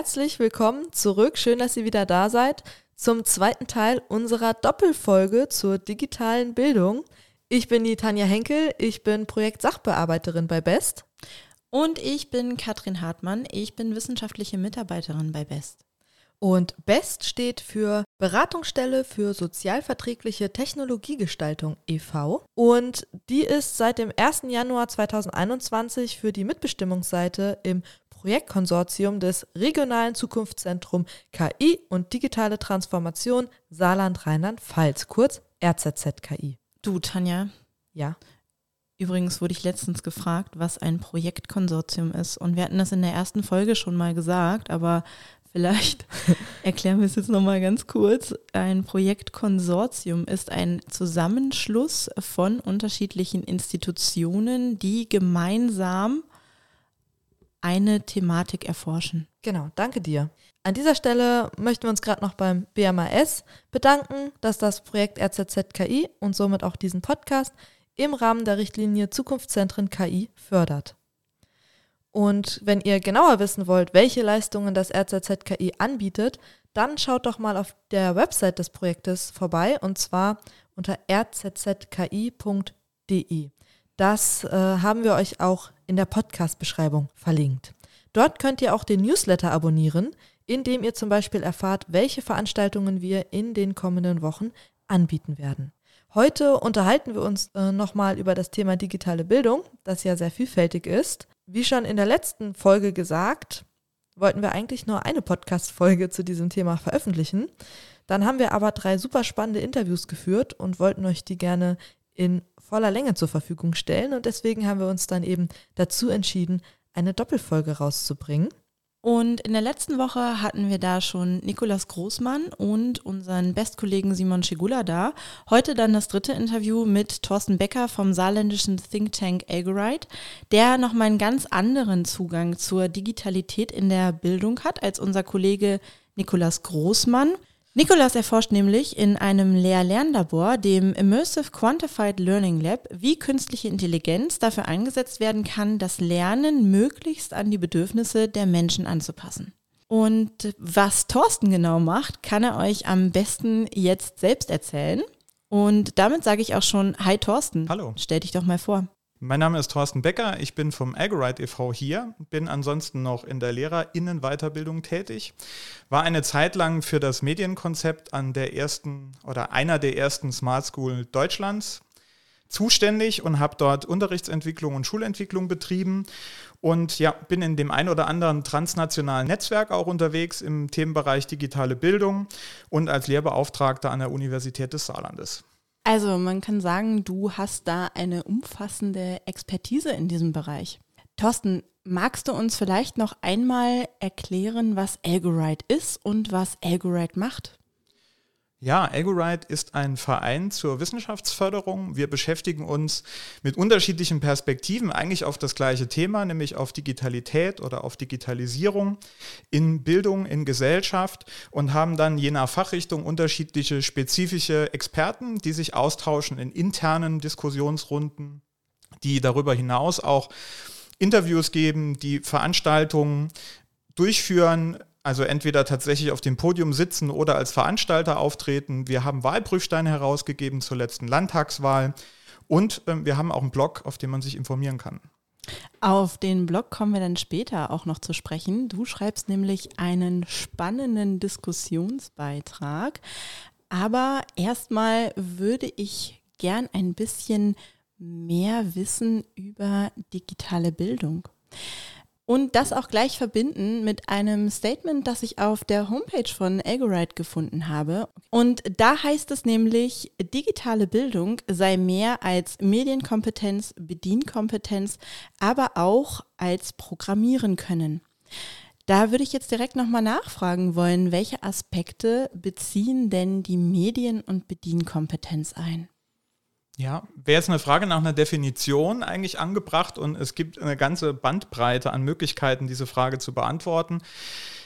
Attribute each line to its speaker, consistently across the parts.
Speaker 1: Herzlich willkommen zurück. Schön, dass ihr wieder da seid zum zweiten Teil unserer Doppelfolge zur digitalen Bildung. Ich bin die Tanja Henkel, ich bin Projektsachbearbeiterin bei BEST.
Speaker 2: Und ich bin Katrin Hartmann, ich bin wissenschaftliche Mitarbeiterin bei BEST.
Speaker 1: Und BEST steht für Beratungsstelle für sozialverträgliche Technologiegestaltung e.V. Und die ist seit dem 1. Januar 2021 für die Mitbestimmungsseite im Projektkonsortium des Regionalen Zukunftszentrum KI und digitale Transformation Saarland Rheinland-Pfalz, kurz RZZKI.
Speaker 2: Du, Tanja.
Speaker 1: Ja.
Speaker 2: Übrigens wurde ich letztens gefragt, was ein Projektkonsortium ist. Und wir hatten das in der ersten Folge schon mal gesagt, aber vielleicht erklären wir es jetzt nochmal ganz kurz. Ein Projektkonsortium ist ein Zusammenschluss von unterschiedlichen Institutionen, die gemeinsam eine Thematik erforschen.
Speaker 1: Genau, danke dir. An dieser Stelle möchten wir uns gerade noch beim BMAS bedanken, dass das Projekt RZZKI und somit auch diesen Podcast im Rahmen der Richtlinie Zukunftszentren KI fördert. Und wenn ihr genauer wissen wollt, welche Leistungen das RZZKI anbietet, dann schaut doch mal auf der Website des Projektes vorbei und zwar unter rzzki.de. Das äh, haben wir euch auch in der Podcast-Beschreibung verlinkt. Dort könnt ihr auch den Newsletter abonnieren, in dem ihr zum Beispiel erfahrt, welche Veranstaltungen wir in den kommenden Wochen anbieten werden. Heute unterhalten wir uns äh, nochmal über das Thema digitale Bildung, das ja sehr vielfältig ist. Wie schon in der letzten Folge gesagt, wollten wir eigentlich nur eine Podcast-Folge zu diesem Thema veröffentlichen. Dann haben wir aber drei super spannende Interviews geführt und wollten euch die gerne in voller Länge zur Verfügung stellen. Und deswegen haben wir uns dann eben dazu entschieden, eine Doppelfolge rauszubringen.
Speaker 2: Und in der letzten Woche hatten wir da schon Nikolas Großmann und unseren Bestkollegen Simon Schigula da. Heute dann das dritte Interview mit Thorsten Becker vom saarländischen Think Tank Algorite, der nochmal einen ganz anderen Zugang zur Digitalität in der Bildung hat als unser Kollege Nikolas Großmann. Nikolas erforscht nämlich in einem Lehr-Lernlabor, dem Immersive Quantified Learning Lab, wie künstliche Intelligenz dafür eingesetzt werden kann, das Lernen möglichst an die Bedürfnisse der Menschen anzupassen. Und was Thorsten genau macht, kann er euch am besten jetzt selbst erzählen. Und damit sage ich auch schon, hi Thorsten.
Speaker 3: Hallo.
Speaker 2: Stell dich doch mal vor.
Speaker 3: Mein Name ist Thorsten Becker, ich bin vom Agorite e.V. hier, bin ansonsten noch in der Lehrerinnenweiterbildung tätig, war eine Zeit lang für das Medienkonzept an der ersten oder einer der ersten Smart School Deutschlands zuständig und habe dort Unterrichtsentwicklung und Schulentwicklung betrieben und ja, bin in dem ein oder anderen transnationalen Netzwerk auch unterwegs im Themenbereich digitale Bildung und als Lehrbeauftragter an der Universität des Saarlandes.
Speaker 2: Also man kann sagen, du hast da eine umfassende Expertise in diesem Bereich. Thorsten, magst du uns vielleicht noch einmal erklären, was Algorite ist und was Algorite macht?
Speaker 3: Ja, Algorite ist ein Verein zur Wissenschaftsförderung. Wir beschäftigen uns mit unterschiedlichen Perspektiven eigentlich auf das gleiche Thema, nämlich auf Digitalität oder auf Digitalisierung in Bildung, in Gesellschaft und haben dann je nach Fachrichtung unterschiedliche spezifische Experten, die sich austauschen in internen Diskussionsrunden, die darüber hinaus auch Interviews geben, die Veranstaltungen durchführen, also entweder tatsächlich auf dem Podium sitzen oder als Veranstalter auftreten. Wir haben Wahlprüfsteine herausgegeben zur letzten Landtagswahl und äh, wir haben auch einen Blog, auf dem man sich informieren kann.
Speaker 2: Auf den Blog kommen wir dann später auch noch zu sprechen. Du schreibst nämlich einen spannenden Diskussionsbeitrag. Aber erstmal würde ich gern ein bisschen mehr wissen über digitale Bildung und das auch gleich verbinden mit einem Statement, das ich auf der Homepage von Algorite gefunden habe. Und da heißt es nämlich, digitale Bildung sei mehr als Medienkompetenz, Bedienkompetenz, aber auch als Programmieren können. Da würde ich jetzt direkt nochmal nachfragen wollen, welche Aspekte beziehen denn die Medien- und Bedienkompetenz ein?
Speaker 3: Ja, wäre jetzt eine Frage nach einer Definition eigentlich angebracht und es gibt eine ganze Bandbreite an Möglichkeiten, diese Frage zu beantworten.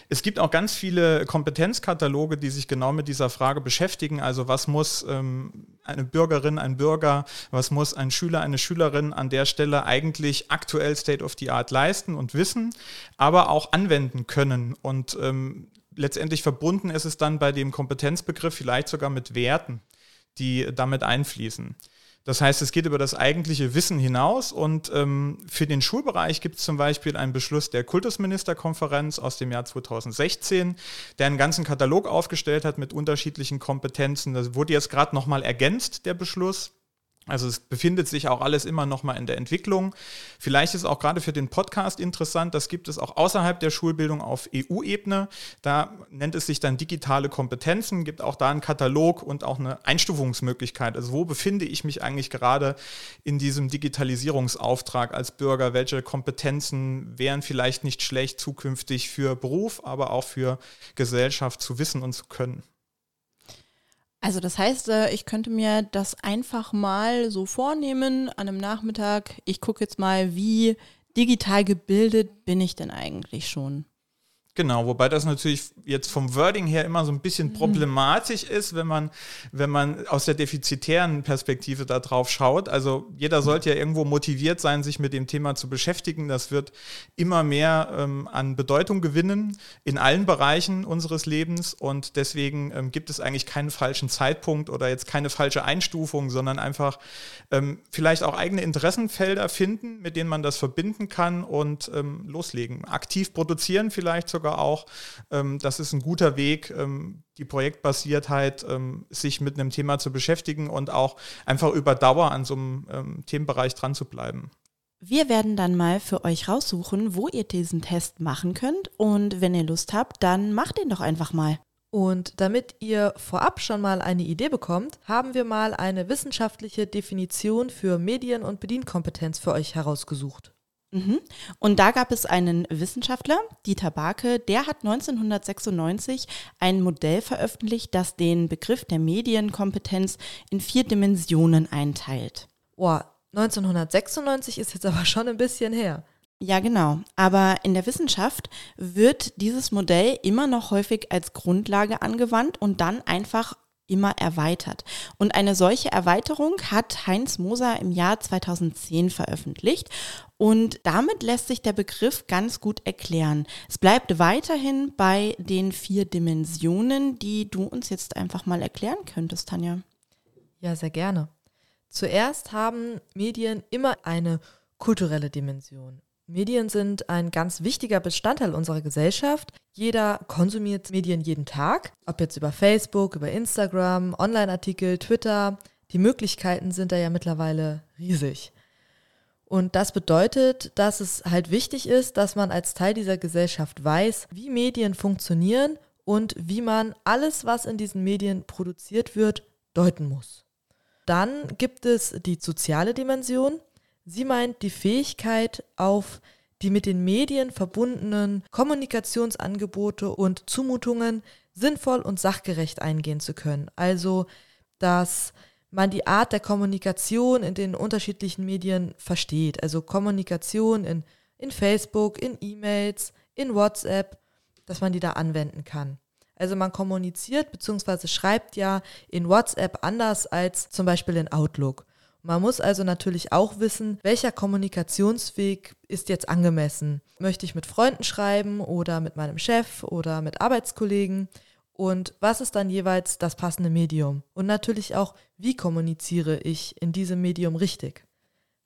Speaker 3: Es gibt auch ganz viele Kompetenzkataloge, die sich genau mit dieser Frage beschäftigen. Also was muss ähm, eine Bürgerin, ein Bürger, was muss ein Schüler, eine Schülerin an der Stelle eigentlich aktuell State of the Art leisten und wissen, aber auch anwenden können. Und ähm, letztendlich verbunden ist es dann bei dem Kompetenzbegriff vielleicht sogar mit Werten, die damit einfließen. Das heißt, es geht über das eigentliche Wissen hinaus und ähm, für den Schulbereich gibt es zum Beispiel einen Beschluss der Kultusministerkonferenz aus dem Jahr 2016, der einen ganzen Katalog aufgestellt hat mit unterschiedlichen Kompetenzen. Das wurde jetzt gerade nochmal ergänzt, der Beschluss. Also es befindet sich auch alles immer noch mal in der Entwicklung. Vielleicht ist auch gerade für den Podcast interessant, das gibt es auch außerhalb der Schulbildung auf EU-Ebene. Da nennt es sich dann digitale Kompetenzen, gibt auch da einen Katalog und auch eine Einstufungsmöglichkeit. Also wo befinde ich mich eigentlich gerade in diesem Digitalisierungsauftrag als Bürger? Welche Kompetenzen wären vielleicht nicht schlecht zukünftig für Beruf, aber auch für Gesellschaft zu wissen und zu können?
Speaker 2: Also das heißt, äh, ich könnte mir das einfach mal so vornehmen an einem Nachmittag. Ich gucke jetzt mal, wie digital gebildet bin ich denn eigentlich schon?
Speaker 3: Genau, wobei das natürlich jetzt vom Wording her immer so ein bisschen mhm. problematisch ist, wenn man, wenn man aus der defizitären Perspektive da drauf schaut. Also jeder sollte ja irgendwo motiviert sein, sich mit dem Thema zu beschäftigen. Das wird immer mehr ähm, an Bedeutung gewinnen in allen Bereichen unseres Lebens und deswegen ähm, gibt es eigentlich keinen falschen Zeitpunkt oder jetzt keine falsche Einstufung, sondern einfach ähm, vielleicht auch eigene Interessenfelder finden, mit denen man das verbinden kann und ähm, loslegen. Aktiv produzieren vielleicht sogar sogar auch. Ähm, das ist ein guter Weg, ähm, die Projektbasiertheit, ähm, sich mit einem Thema zu beschäftigen und auch einfach über Dauer an so einem ähm, Themenbereich dran zu bleiben.
Speaker 2: Wir werden dann mal für euch raussuchen, wo ihr diesen Test machen könnt. Und wenn ihr Lust habt, dann macht ihn doch einfach mal.
Speaker 1: Und damit ihr vorab schon mal eine Idee bekommt, haben wir mal eine wissenschaftliche Definition für Medien- und Bedienkompetenz für euch herausgesucht.
Speaker 2: Mhm. Und da gab es einen Wissenschaftler, Dieter Barke, der hat 1996 ein Modell veröffentlicht, das den Begriff der Medienkompetenz in vier Dimensionen einteilt.
Speaker 1: Oh, 1996 ist jetzt aber schon ein bisschen her.
Speaker 2: Ja, genau. Aber in der Wissenschaft wird dieses Modell immer noch häufig als Grundlage angewandt und dann einfach immer erweitert. Und eine solche Erweiterung hat Heinz Moser im Jahr 2010 veröffentlicht. Und damit lässt sich der Begriff ganz gut erklären. Es bleibt weiterhin bei den vier Dimensionen, die du uns jetzt einfach mal erklären könntest, Tanja.
Speaker 1: Ja, sehr gerne. Zuerst haben Medien immer eine kulturelle Dimension. Medien sind ein ganz wichtiger Bestandteil unserer Gesellschaft. Jeder konsumiert Medien jeden Tag, ob jetzt über Facebook, über Instagram, Online-Artikel, Twitter. Die Möglichkeiten sind da ja mittlerweile riesig. Und das bedeutet, dass es halt wichtig ist, dass man als Teil dieser Gesellschaft weiß, wie Medien funktionieren und wie man alles, was in diesen Medien produziert wird, deuten muss. Dann gibt es die soziale Dimension. Sie meint die Fähigkeit, auf die mit den Medien verbundenen Kommunikationsangebote und Zumutungen sinnvoll und sachgerecht eingehen zu können. Also, dass man die Art der Kommunikation in den unterschiedlichen Medien versteht. Also Kommunikation in, in Facebook, in E-Mails, in WhatsApp, dass man die da anwenden kann. Also man kommuniziert bzw. schreibt ja in WhatsApp anders als zum Beispiel in Outlook. Man muss also natürlich auch wissen, welcher Kommunikationsweg ist jetzt angemessen. Möchte ich mit Freunden schreiben oder mit meinem Chef oder mit Arbeitskollegen? Und was ist dann jeweils das passende Medium? Und natürlich auch, wie kommuniziere ich in diesem Medium richtig?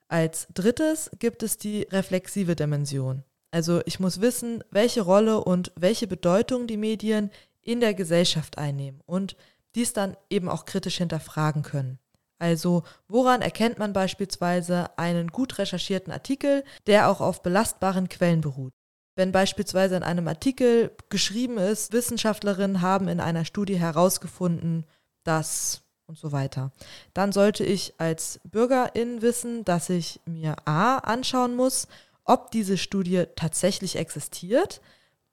Speaker 1: Als drittes gibt es die reflexive Dimension. Also ich muss wissen, welche Rolle und welche Bedeutung die Medien in der Gesellschaft einnehmen und dies dann eben auch kritisch hinterfragen können. Also woran erkennt man beispielsweise einen gut recherchierten Artikel, der auch auf belastbaren Quellen beruht? Wenn beispielsweise in einem Artikel geschrieben ist, Wissenschaftlerinnen haben in einer Studie herausgefunden, dass und so weiter, dann sollte ich als Bürgerin wissen, dass ich mir a anschauen muss, ob diese Studie tatsächlich existiert,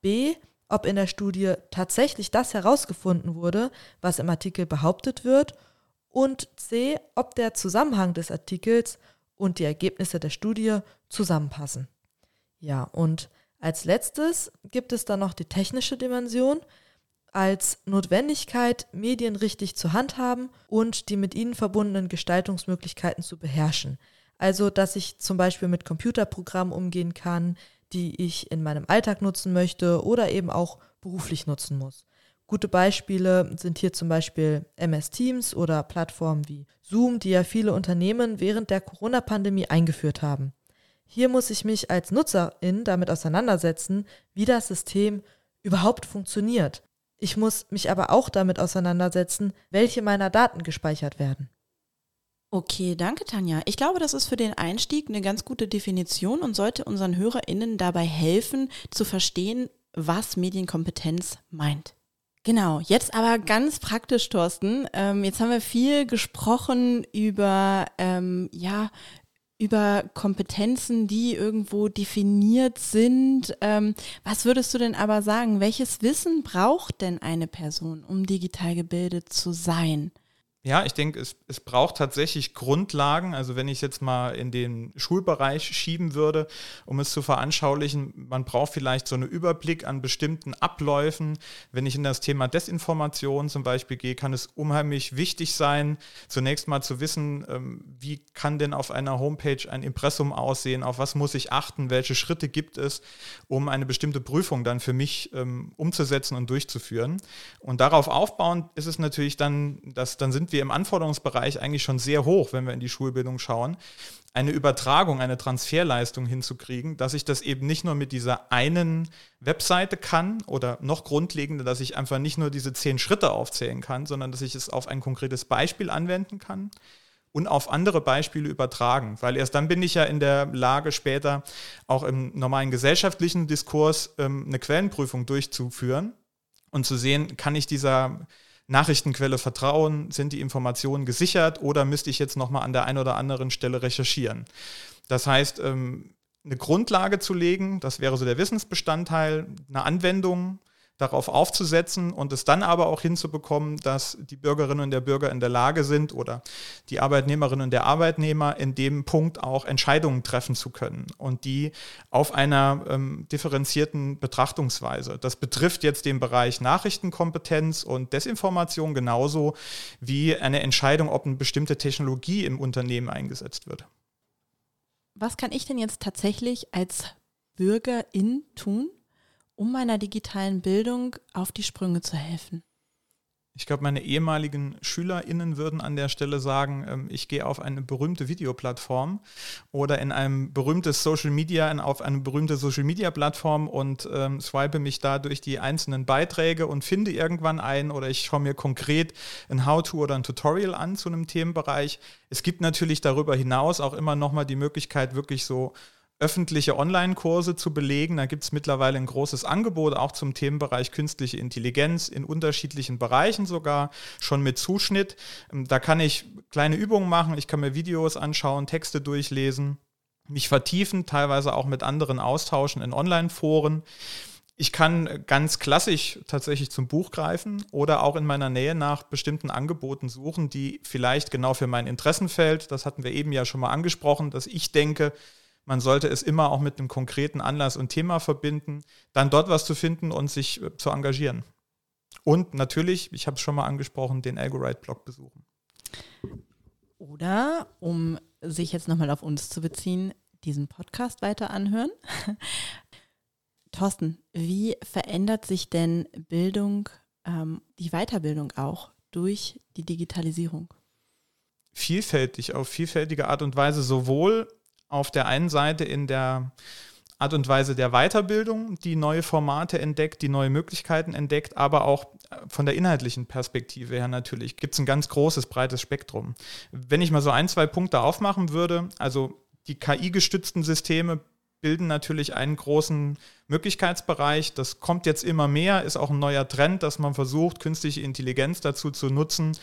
Speaker 1: b ob in der Studie tatsächlich das herausgefunden wurde, was im Artikel behauptet wird und C, ob der Zusammenhang des Artikels und die Ergebnisse der Studie zusammenpassen. Ja, und Als letztes gibt es dann noch die technische Dimension als Notwendigkeit, Medien richtig zu handhaben und die mit ihnen verbundenen Gestaltungsmöglichkeiten zu beherrschen. Also, dass ich zum Beispiel mit Computerprogrammen umgehen kann, die ich in meinem Alltag nutzen möchte oder eben auch beruflich nutzen muss. Gute Beispiele sind hier zum Beispiel MS Teams oder Plattformen wie Zoom, die ja viele Unternehmen während der Corona-Pandemie eingeführt haben. Hier muss ich mich als Nutzerin damit auseinandersetzen, wie das System überhaupt funktioniert ich muss mich aber auch damit auseinandersetzen, welche meiner Daten gespeichert werden.
Speaker 2: Okay, danke Tanja. Ich glaube, das ist für den Einstieg eine ganz gute Definition und sollte unseren Hörerinnen dabei helfen, zu verstehen, was Medienkompetenz meint. Genau, jetzt aber ganz praktisch, Thorsten. Ähm, jetzt haben wir viel gesprochen über, ähm, ja, über Kompetenzen, die irgendwo definiert sind. Ähm, was würdest du denn aber sagen? Welches Wissen braucht denn eine Person, um digital gebildet zu sein?
Speaker 3: Ja, ich denke, es, es braucht tatsächlich Grundlagen. Also wenn ich es jetzt mal in den Schulbereich schieben würde, um es zu veranschaulichen, man braucht vielleicht so einen Überblick an bestimmten Abläufen. Wenn ich in das Thema Desinformation zum Beispiel gehe, kann es unheimlich wichtig sein, zunächst mal zu wissen, ähm, wie kann denn auf einer Homepage ein Impressum aussehen, auf was muss ich achten, welche Schritte gibt es, um eine bestimmte Prüfung dann für mich ähm, umzusetzen und durchzuführen. Und darauf aufbauend ist es natürlich dann, dass dann sind wir wir im Anforderungsbereich eigentlich schon sehr hoch, wenn wir in die Schulbildung schauen, eine Übertragung, eine Transferleistung hinzukriegen, dass ich das eben nicht nur mit dieser einen Webseite kann oder noch grundlegender, dass ich einfach nicht nur diese zehn Schritte aufzählen kann, sondern dass ich es auf ein konkretes Beispiel anwenden kann und auf andere Beispiele übertragen. Weil erst dann bin ich ja in der Lage, später auch im normalen gesellschaftlichen Diskurs ähm, eine Quellenprüfung durchzuführen und zu sehen, kann ich dieser Nachrichtenquelle vertrauen? Sind die Informationen gesichert oder müsste ich jetzt nochmal an der einen oder anderen Stelle recherchieren? Das heißt, ähm, eine Grundlage zu legen, das wäre so der Wissensbestandteil, eine Anwendung, darauf aufzusetzen und es dann aber auch hinzubekommen, dass die Bürgerinnen und der Bürger in der Lage sind oder die Arbeitnehmerinnen und der Arbeitnehmer in dem Punkt auch Entscheidungen treffen zu können und die auf einer ähm, differenzierten Betrachtungsweise. Das betrifft jetzt den Bereich Nachrichtenkompetenz und Desinformation genauso wie eine Entscheidung, ob eine bestimmte Technologie im Unternehmen eingesetzt wird.
Speaker 2: Was kann ich denn jetzt tatsächlich als Bürgerin tun, um meiner digitalen Bildung auf die Sprünge zu helfen?
Speaker 3: Ich glaube, meine ehemaligen SchülerInnen würden an der Stelle sagen, ähm, ich gehe auf eine berühmte Videoplattform oder in ein berühmtes Social Media, auf eine berühmte Social Media Plattform und ähm, swipe mich da durch die einzelnen Beiträge und finde irgendwann einen oder ich schaue mir konkret ein How-To oder ein Tutorial an zu einem Themenbereich. Es gibt natürlich darüber hinaus auch immer nochmal die Möglichkeit, wirklich so öffentliche Online-Kurse zu belegen. Da gibt es mittlerweile ein großes Angebot, auch zum Themenbereich künstliche Intelligenz, in unterschiedlichen Bereichen sogar, schon mit Zuschnitt. Ähm, da kann ich kleine Übungen machen, ich kann mir Videos anschauen, Texte durchlesen, mich vertiefen, teilweise auch mit anderen austauschen in Online-Foren. Ich kann ganz klassisch tatsächlich zum Buch greifen oder auch in meiner Nähe nach bestimmten Angeboten suchen, die vielleicht genau für mein Interessenfeld, das hatten wir eben ja schon mal angesprochen, dass ich denke, man sollte es immer auch mit einem konkreten Anlass und Thema verbinden, dann dort was zu finden und sich äh, zu engagieren. Und natürlich, ich habe es schon mal angesprochen, den Algorite-Blog besuchen.
Speaker 2: Oder, um sich jetzt nochmal auf uns zu beziehen, diesen Podcast weiter anhören. Thorsten, wie verändert sich denn Bildung, ähm, die Weiterbildung auch durch die Digitalisierung?
Speaker 3: Vielfältig, auf vielfältige Art und Weise, sowohl auf der einen Seite in der Art und Weise der Weiterbildung, die neue Formate entdeckt, die neue Möglichkeiten entdeckt, aber auch von der inhaltlichen Perspektive her natürlich gibt es ein ganz großes, breites Spektrum. Wenn ich mal so ein, zwei Punkte aufmachen würde, also die KI-gestützten Systeme bilden natürlich einen großen Möglichkeitsbereich. Das kommt jetzt immer mehr, ist auch ein neuer Trend, dass man versucht, künstliche Intelligenz dazu zu nutzen,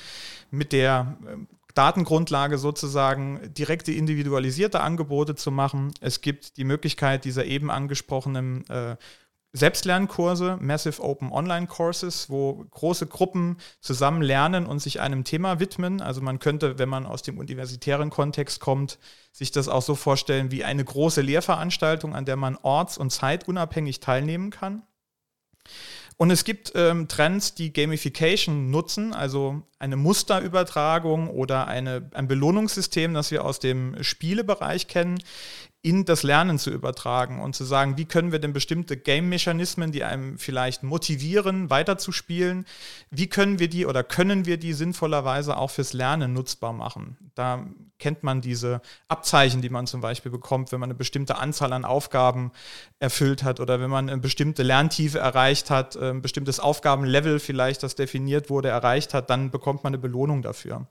Speaker 3: mit der ähm, Datengrundlage sozusagen direkte individualisierte Angebote zu machen. Es gibt die Möglichkeit dieser eben angesprochenen äh, Selbstlernkurse, Massive Open Online Courses, wo große Gruppen zusammen lernen und sich einem Thema widmen. Also man könnte, wenn man aus dem universitären Kontext kommt, sich das auch so vorstellen wie eine große Lehrveranstaltung, an der man orts- und zeitunabhängig teilnehmen kann. Und es gibt ähm, Trends, die Gamification nutzen, also eine Musterübertragung oder eine, ein Belohnungssystem, das wir aus dem Spielebereich kennen, in das Lernen zu übertragen und zu sagen, wie können wir denn bestimmte Game-Mechanismen, die einem vielleicht motivieren, weiterzuspielen, wie können wir die oder können wir die sinnvollerweise auch fürs Lernen nutzbar machen? Da kennt man diese Abzeichen, die man zum Beispiel bekommt, wenn man eine bestimmte Anzahl an Aufgaben erfüllt hat oder wenn man eine bestimmte Lerntiefe erreicht hat, ein bestimmtes Aufgabenlevel vielleicht, das definiert wurde, erreicht hat, dann bekommt man eine Belohnung dafür.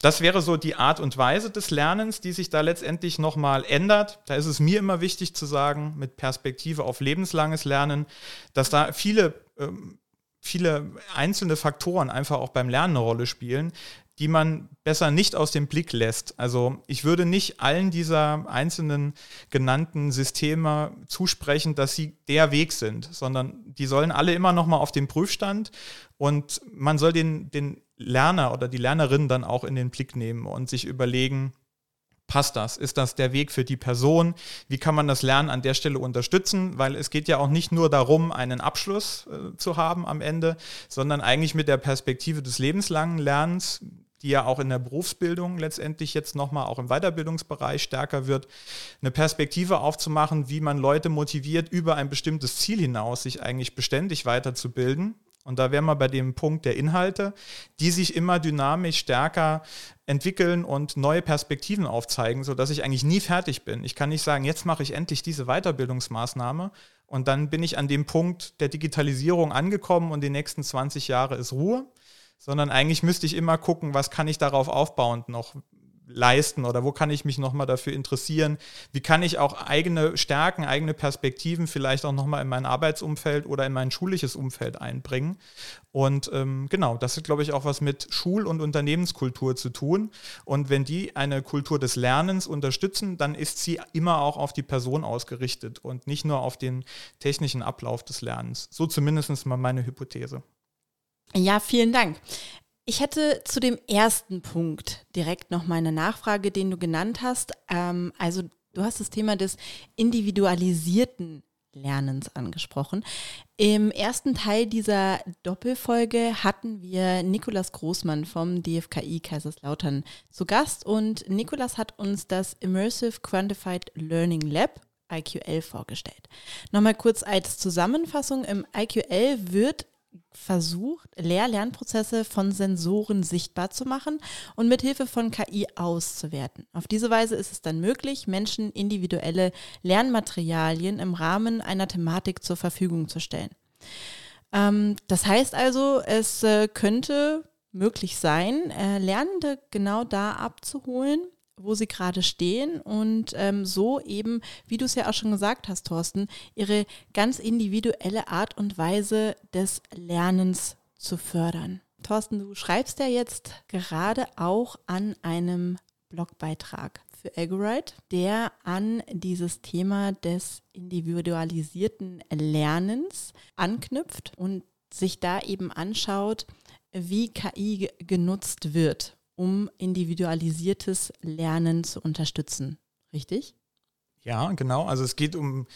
Speaker 3: Das wäre so die Art und Weise des Lernens, die sich da letztendlich nochmal ändert. Da ist es mir immer wichtig zu sagen, mit Perspektive auf lebenslanges Lernen, dass da viele, ähm, viele einzelne Faktoren einfach auch beim Lernen eine Rolle spielen, die man besser nicht aus dem Blick lässt. Also ich würde nicht allen dieser einzelnen genannten Systeme zusprechen, dass sie der Weg sind, sondern die sollen alle immer noch mal auf den Prüfstand und man soll den, den Lerner oder die Lernerin dann auch in den Blick nehmen und sich überlegen, passt das? Ist das der Weg für die Person? Wie kann man das Lernen an der Stelle unterstützen? Weil es geht ja auch nicht nur darum, einen Abschluss äh, zu haben am Ende, sondern eigentlich mit der Perspektive des lebenslangen Lernens, die ja auch in der Berufsbildung letztendlich jetzt nochmal auch im Weiterbildungsbereich stärker wird, eine Perspektive aufzumachen, wie man Leute motiviert, über ein bestimmtes Ziel hinaus sich eigentlich beständig weiterzubilden und da wären wir bei dem Punkt der Inhalte, die sich immer dynamisch stärker entwickeln und neue Perspektiven aufzeigen, sodass ich eigentlich nie fertig bin. Ich kann nicht sagen, jetzt mache ich endlich diese Weiterbildungsmaßnahme und dann bin ich an dem Punkt der Digitalisierung angekommen und die nächsten 20 Jahre ist Ruhe, sondern eigentlich müsste ich immer gucken, was kann ich darauf aufbauend noch leisten oder wo kann ich mich nochmal dafür interessieren? Wie kann ich auch eigene Stärken, eigene Perspektiven vielleicht auch nochmal in mein Arbeitsumfeld oder in mein schulisches Umfeld einbringen? Und ähm, genau, das hat, glaube ich, auch was mit Schul- und Unternehmenskultur zu tun. Und wenn die eine Kultur des Lernens unterstützen, dann ist sie immer auch auf die Person ausgerichtet und nicht nur auf den technischen Ablauf des Lernens. So zumindest mal meine Hypothese.
Speaker 2: Ja, vielen Dank. Ich hätte zu dem ersten Punkt direkt noch mal eine Nachfrage, den du genannt hast. Ähm, also du hast das Thema des individualisierten Lernens angesprochen. Im ersten Teil dieser Doppelfolge hatten wir Nikolas Großmann vom DFKI Kaiserslautern zu Gast und Nikolas hat uns das Immersive Quantified Learning Lab IQL vorgestellt. Nochmal kurz als Zusammenfassung, im IQL wird versucht, Lehr-Lernprozesse von Sensoren sichtbar zu machen und mit Hilfe von KI auszuwerten. Auf diese Weise ist es dann möglich, Menschen individuelle Lernmaterialien im Rahmen einer Thematik zur Verfügung zu stellen. Ähm, das heißt also, es äh, könnte möglich sein, äh, Lernende genau da abzuholen, wo sie gerade stehen und ähm, so eben, wie du es ja auch schon gesagt hast, Thorsten, ihre ganz individuelle Art und Weise des Lernens zu fördern. Thorsten, du schreibst ja jetzt gerade auch an einem Blogbeitrag für Agorite, der an dieses Thema des individualisierten Lernens anknüpft und sich da eben anschaut, wie KI genutzt wird um individualisiertes Lernen zu unterstützen. Richtig?
Speaker 3: Ja, genau. Also es geht um,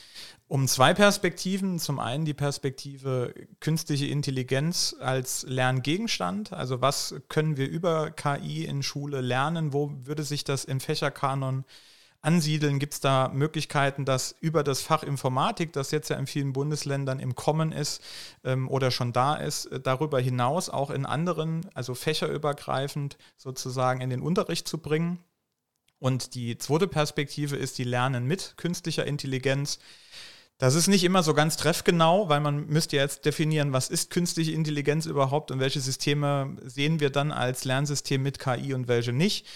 Speaker 3: um zwei Perspektiven. Zum einen die Perspektive künstliche Intelligenz als Lerngegenstand. Also was können wir über KI in Schule lernen? Wo würde sich das im Fächerkanon ansiedeln? Gibt es da Möglichkeiten, dass über das Fach Informatik, das jetzt ja in vielen Bundesländern im Kommen ist ähm, oder schon da ist, äh, darüber hinaus auch in anderen, also fächerübergreifend sozusagen in den Unterricht zu bringen? Und die zweite Perspektive ist die Lernen mit künstlicher Intelligenz. Das ist nicht immer so ganz treffgenau, weil man müsste jetzt definieren, was ist künstliche Intelligenz überhaupt und welche Systeme sehen wir dann als Lernsystem mit KI und welche nicht.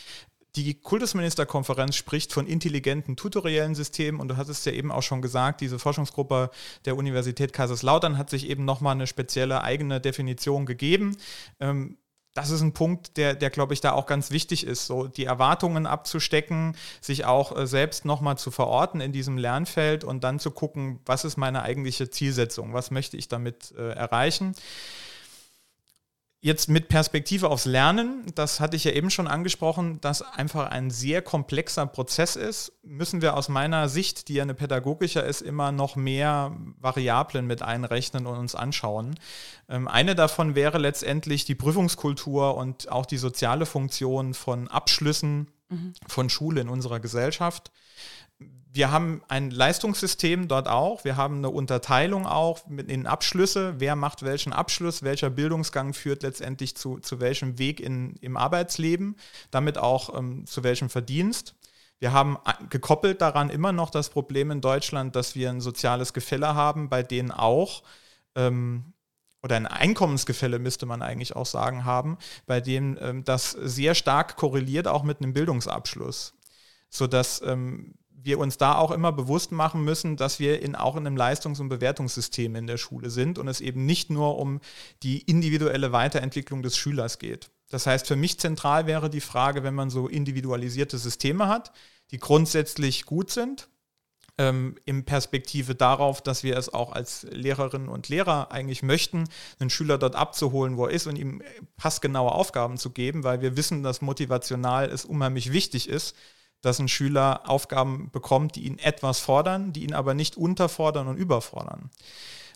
Speaker 3: Die Kultusministerkonferenz spricht von intelligenten tutoriellen Systemen und du hast es ja eben auch schon gesagt, diese Forschungsgruppe der Universität Kaiserslautern hat sich eben nochmal eine spezielle eigene Definition gegeben. Ähm, das ist ein Punkt, der, der glaube ich, da auch ganz wichtig ist, so die Erwartungen abzustecken, sich auch äh, selbst nochmal zu verorten in diesem Lernfeld und dann zu gucken, was ist meine eigentliche Zielsetzung, was möchte ich damit äh, erreichen. Jetzt mit Perspektive aufs Lernen, das hatte ich ja eben schon angesprochen, dass einfach ein sehr komplexer Prozess ist, müssen wir aus meiner Sicht, die ja eine pädagogischer ist, immer noch mehr Variablen mit einrechnen und uns anschauen. Ähm, eine davon wäre letztendlich die Prüfungskultur und auch die soziale Funktion von Abschlüssen mhm. von Schule in unserer Gesellschaft wir haben ein Leistungssystem dort auch. Wir haben eine Unterteilung auch mit den Abschlüsse. Wer macht welchen Abschluss? Welcher Bildungsgang führt letztendlich zu, zu welchem Weg in, im Arbeitsleben? Damit auch ähm, zu welchem Verdienst? Wir haben gekoppelt daran immer noch das Problem in Deutschland, dass wir ein soziales Gefälle haben, bei denen auch ähm, oder ein Einkommensgefälle müsste man eigentlich auch sagen haben, bei dem ähm, das sehr stark korreliert auch mit einem Bildungsabschluss, sodass ähm, wir uns da auch immer bewusst machen müssen, dass wir in, auch in einem Leistungs- und Bewertungssystem in der Schule sind und es eben nicht nur um die individuelle Weiterentwicklung des Schülers geht. Das heißt, für mich zentral wäre die Frage, wenn man so individualisierte Systeme hat, die grundsätzlich gut sind, ähm, in Perspektive darauf, dass wir es auch als Lehrerinnen und Lehrer eigentlich möchten, einen Schüler dort abzuholen, wo er ist und ihm passgenaue Aufgaben zu geben, weil wir wissen, dass motivational es unheimlich wichtig ist, dass ein Schüler Aufgaben bekommt, die ihn etwas fordern, die ihn aber nicht unterfordern und überfordern.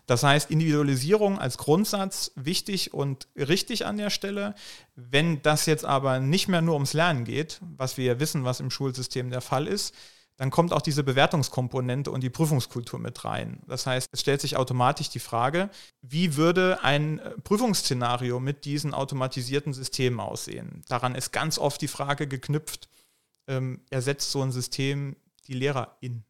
Speaker 3: Das heißt, Individualisierung als Grundsatz wichtig und richtig an der Stelle. Wenn das jetzt aber nicht mehr nur ums Lernen geht, was wir ja wissen, was im Schulsystem der Fall ist, dann kommt auch diese Bewertungskomponente und die Prüfungskultur mit rein. Das heißt, es stellt sich automatisch die Frage, wie würde ein Prüfungsszenario mit diesen automatisierten Systemen aussehen? Daran ist ganz oft die Frage geknüpft, ähm, ersetzt so ein System die LehrerInnen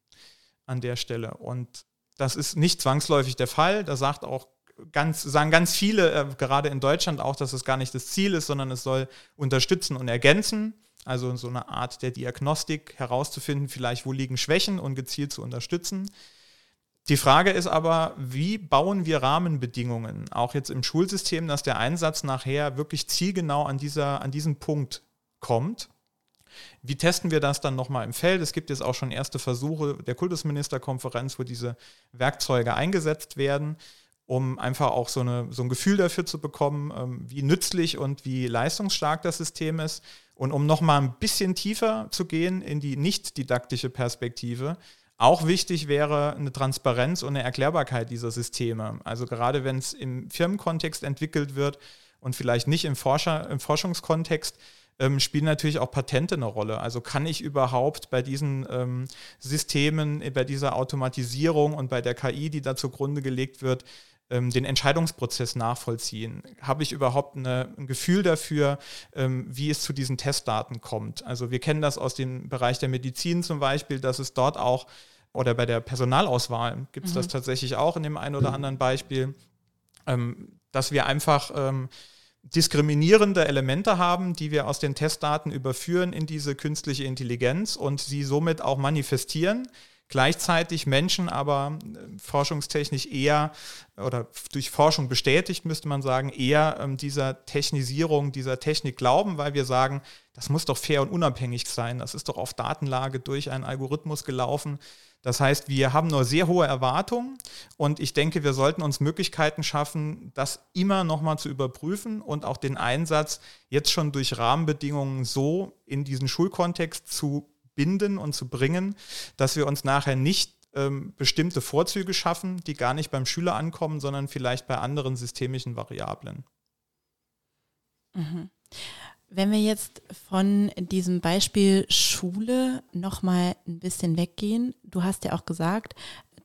Speaker 3: an der Stelle. Und das ist nicht zwangsläufig der Fall. Da sagt auch ganz, sagen ganz viele, äh, gerade in Deutschland auch, dass es gar nicht das Ziel ist, sondern es soll unterstützen und ergänzen. Also so eine Art der Diagnostik herauszufinden, vielleicht wo liegen Schwächen und gezielt zu unterstützen. Die Frage ist aber, wie bauen wir Rahmenbedingungen, auch jetzt im Schulsystem, dass der Einsatz nachher wirklich zielgenau an, dieser, an diesen Punkt kommt wie testen wir das dann nochmal im Feld? Es gibt jetzt auch schon erste Versuche der Kultusministerkonferenz, wo diese Werkzeuge eingesetzt werden, um einfach auch so, eine, so ein Gefühl dafür zu bekommen, ähm, wie nützlich und wie leistungsstark das System ist. Und um nochmal ein bisschen tiefer zu gehen in die nicht didaktische Perspektive, auch wichtig wäre eine Transparenz und eine Erklärbarkeit dieser Systeme. Also gerade wenn es im Firmenkontext entwickelt wird und vielleicht nicht im, Forscher, im Forschungskontext, ähm, spielen natürlich auch Patente eine Rolle. Also kann ich überhaupt bei diesen ähm, Systemen, äh, bei dieser Automatisierung und bei der KI, die da zugrunde gelegt wird, ähm, den Entscheidungsprozess nachvollziehen? Habe ich überhaupt eine, ein Gefühl dafür, ähm, wie es zu diesen Testdaten kommt? Also wir kennen das aus dem Bereich der Medizin zum Beispiel, dass es dort auch oder bei der Personalauswahl gibt es mhm. das tatsächlich auch in dem einen oder anderen Beispiel, ähm, dass wir einfach diskriminierende Elemente haben, die wir aus den Testdaten überführen in diese künstliche Intelligenz und sie somit auch manifestieren. Gleichzeitig Menschen aber äh, forschungstechnisch eher oder durch Forschung bestätigt, müsste man sagen, eher ähm, dieser Technisierung, dieser Technik glauben, weil wir sagen, das muss doch fair und unabhängig sein. Das ist doch auf Datenlage durch einen Algorithmus gelaufen. Das heißt, wir haben nur sehr hohe Erwartungen und ich denke, wir sollten uns Möglichkeiten schaffen, das immer nochmal zu überprüfen und auch den Einsatz jetzt schon durch Rahmenbedingungen so in diesen Schulkontext zu binden und zu bringen, dass wir uns nachher nicht ähm, bestimmte Vorzüge schaffen, die gar nicht beim Schüler ankommen, sondern vielleicht bei anderen systemischen Variablen.
Speaker 2: Mhm. Wenn wir jetzt von diesem Beispiel Schule nochmal ein bisschen weggehen, du hast ja auch gesagt,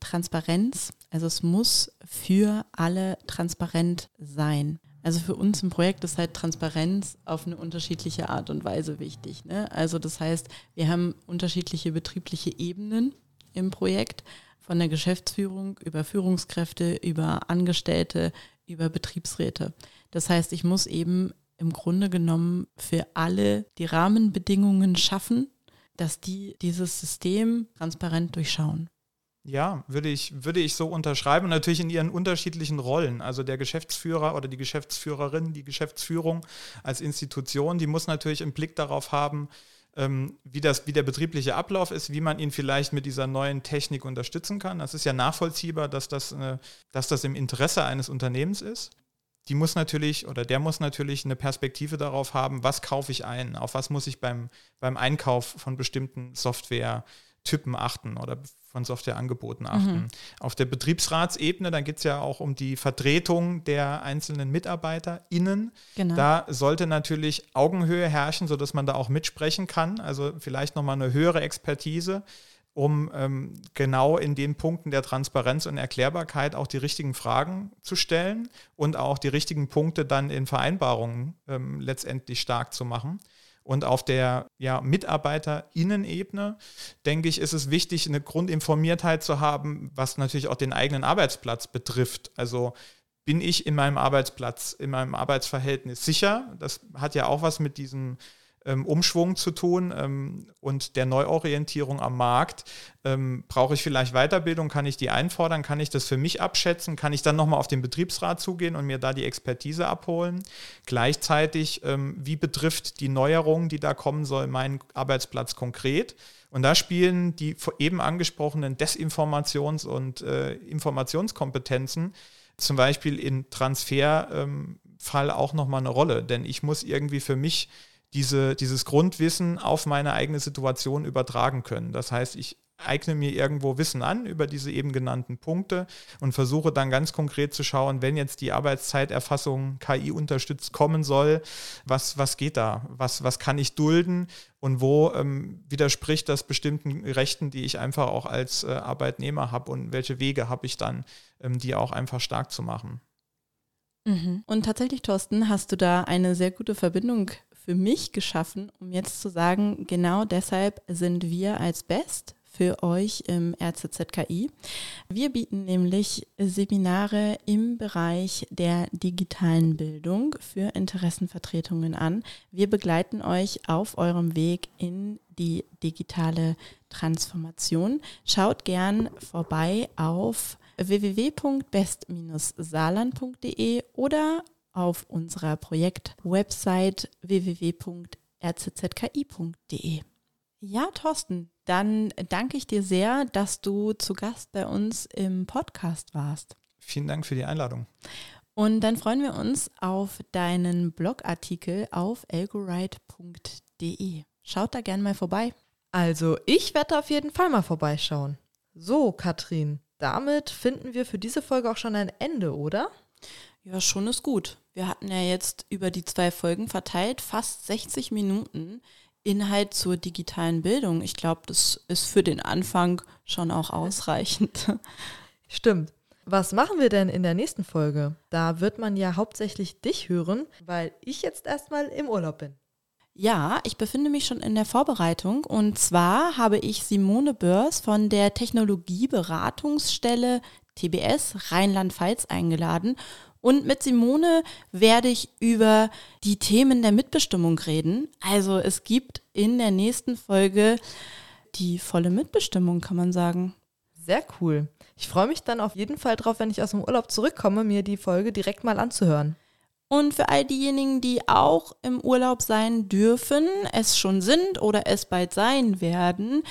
Speaker 2: Transparenz, also es muss für alle transparent sein. Also für uns im Projekt ist halt Transparenz auf eine unterschiedliche Art und Weise wichtig. Ne? Also das heißt, wir haben unterschiedliche betriebliche Ebenen im Projekt, von der Geschäftsführung über Führungskräfte, über Angestellte, über Betriebsräte. Das heißt, ich muss eben im Grunde genommen für alle die Rahmenbedingungen schaffen, dass die dieses System transparent durchschauen.
Speaker 3: Ja, würde ich, würde ich so unterschreiben. natürlich in ihren unterschiedlichen Rollen. Also der Geschäftsführer oder die Geschäftsführerin, die Geschäftsführung als Institution, die muss natürlich einen Blick darauf haben, ähm, wie, das, wie der betriebliche Ablauf ist, wie man ihn vielleicht mit dieser neuen Technik unterstützen kann. Das ist ja nachvollziehbar, dass das, äh, dass das im Interesse eines Unternehmens ist. Die muss natürlich oder der muss natürlich eine Perspektive darauf haben, was kaufe ich ein, auf was muss ich beim, beim Einkauf von bestimmten Software-Typen achten oder von Softwareangeboten achten. Mhm. Auf der Betriebsratsebene, da geht es ja auch um die Vertretung der einzelnen MitarbeiterInnen. Genau. Da sollte natürlich Augenhöhe herrschen, sodass man da auch mitsprechen kann. Also vielleicht nochmal eine höhere Expertise, um ähm, genau in den Punkten der Transparenz und Erklärbarkeit auch die richtigen Fragen zu stellen und auch die richtigen Punkte dann in Vereinbarungen ähm, letztendlich stark zu machen. Und auf der ja, MitarbeiterInnen-Ebene, denke ich, ist es wichtig, eine Grundinformiertheit zu haben, was natürlich auch den eigenen Arbeitsplatz betrifft. Also bin ich in meinem Arbeitsplatz, in meinem Arbeitsverhältnis sicher? Das hat ja auch was mit diesem Umschwung zu tun ähm, und der Neuorientierung am Markt. Ähm, brauche ich vielleicht Weiterbildung? Kann ich die einfordern? Kann ich das für mich abschätzen? Kann ich dann nochmal auf den Betriebsrat zugehen und mir da die Expertise abholen? Gleichzeitig, ähm, wie betrifft die Neuerung, die da kommen soll, meinen Arbeitsplatz konkret? Und da spielen die eben angesprochenen Desinformations- und äh, Informationskompetenzen zum Beispiel in Transferfall ähm, auch nochmal eine Rolle. Denn ich muss irgendwie für mich diese, dieses Grundwissen auf meine eigene Situation übertragen können. Das heißt, ich eigne mir irgendwo Wissen an über diese eben genannten Punkte und versuche dann ganz konkret zu schauen, wenn jetzt die Arbeitszeiterfassung KI unterstützt kommen soll, was, was geht da? Was, was kann ich dulden und wo ähm, widerspricht das bestimmten Rechten, die ich einfach auch als äh, Arbeitnehmer habe und welche Wege habe ich dann, ähm, die auch einfach stark zu machen?
Speaker 2: Mhm. Und tatsächlich, Thorsten, hast du da eine sehr gute Verbindung für mich geschaffen, um jetzt zu sagen, genau deshalb sind wir als Best für euch im RZZKI. Wir bieten nämlich Seminare im Bereich der digitalen Bildung für Interessenvertretungen an. Wir begleiten euch auf eurem Weg in die digitale Transformation. Schaut gern vorbei auf www.best-saarland.de oder auf unserer Projekt-Website www.rczki.de. Ja, Thorsten, dann danke ich dir sehr, dass du zu Gast bei uns im Podcast warst.
Speaker 3: Vielen Dank für die Einladung.
Speaker 2: Und dann freuen wir uns auf deinen Blogartikel auf elgoride.de. Schaut da gerne mal vorbei.
Speaker 1: Also, ich werde auf jeden Fall mal vorbeischauen. So, Katrin, damit finden wir für diese Folge auch schon ein Ende, oder?
Speaker 2: Ja, schon ist gut. Wir hatten ja jetzt über die zwei Folgen verteilt fast 60 Minuten Inhalt zur digitalen Bildung. Ich glaube, das ist für den Anfang schon auch ausreichend.
Speaker 1: Stimmt. Was machen wir denn in der nächsten Folge? Da wird man ja hauptsächlich dich hören, weil ich jetzt erstmal im Urlaub bin.
Speaker 2: Ja, ich befinde mich schon in der Vorbereitung und zwar habe ich Simone Börs von der Technologieberatungsstelle TBS Rheinland-Pfalz eingeladen und mit Simone werde ich über die Themen der Mitbestimmung reden. Also es gibt in der nächsten Folge die volle Mitbestimmung, kann man sagen.
Speaker 1: Sehr cool. Ich freue mich dann auf jeden Fall drauf, wenn ich aus dem Urlaub zurückkomme, mir die Folge direkt mal anzuhören.
Speaker 2: Und für all diejenigen, die auch im Urlaub sein dürfen, es schon sind oder es bald sein werden,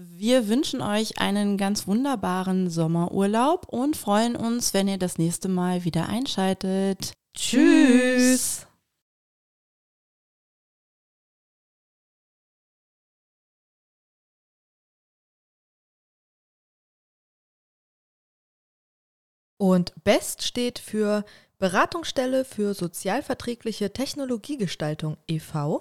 Speaker 2: wir wünschen euch einen ganz wunderbaren Sommerurlaub und freuen uns, wenn ihr das nächste Mal wieder einschaltet. Tschüss!
Speaker 1: Und BEST steht für Beratungsstelle für sozialverträgliche Technologiegestaltung e.V.